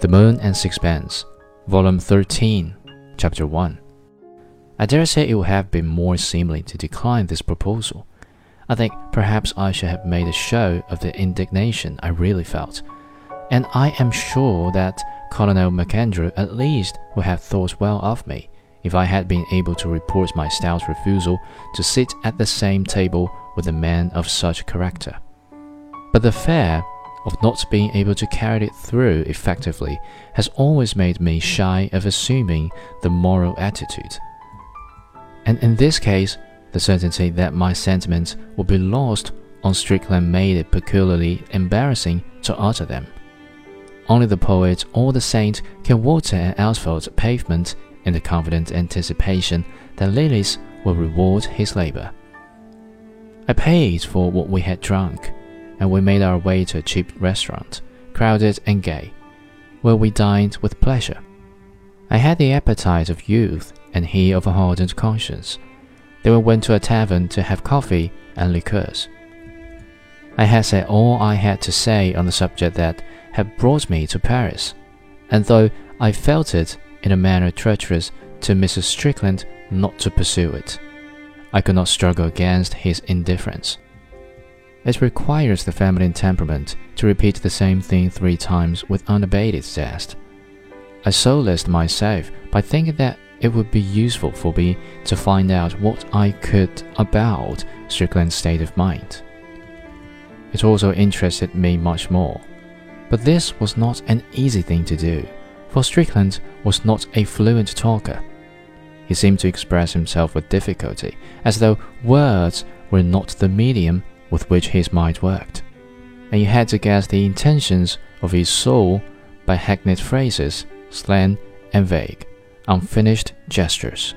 The Moon and Sixpence, Volume 13, Chapter 1. I dare say it would have been more seemly to decline this proposal. I think perhaps I should have made a show of the indignation I really felt, and I am sure that Colonel MacAndrew at least would have thought well of me if I had been able to report my stout refusal to sit at the same table with a man of such character. But the fear of not being able to carry it through effectively has always made me shy of assuming the moral attitude. And in this case, the certainty that my sentiments would be lost on Strickland made it peculiarly embarrassing to utter them. Only the poet or the saint can water an asphalt pavement in the confident anticipation that lilies will reward his labor. I paid for what we had drunk, and we made our way to a cheap restaurant, crowded and gay, where we dined with pleasure. I had the appetite of youth, and he of a hardened conscience. Then we went to a tavern to have coffee and liqueurs. I had said all I had to say on the subject that had brought me to Paris, and though I felt it in a manner treacherous to Mrs. Strickland not to pursue it, I could not struggle against his indifference. It requires the feminine temperament to repeat the same thing three times with unabated zest. I solaced myself by thinking that it would be useful for me to find out what I could about Strickland's state of mind. It also interested me much more. But this was not an easy thing to do, for Strickland was not a fluent talker. He seemed to express himself with difficulty, as though words were not the medium with which his mind worked, and you had to guess the intentions of his soul by hackneyed phrases, slang, and vague, unfinished gestures.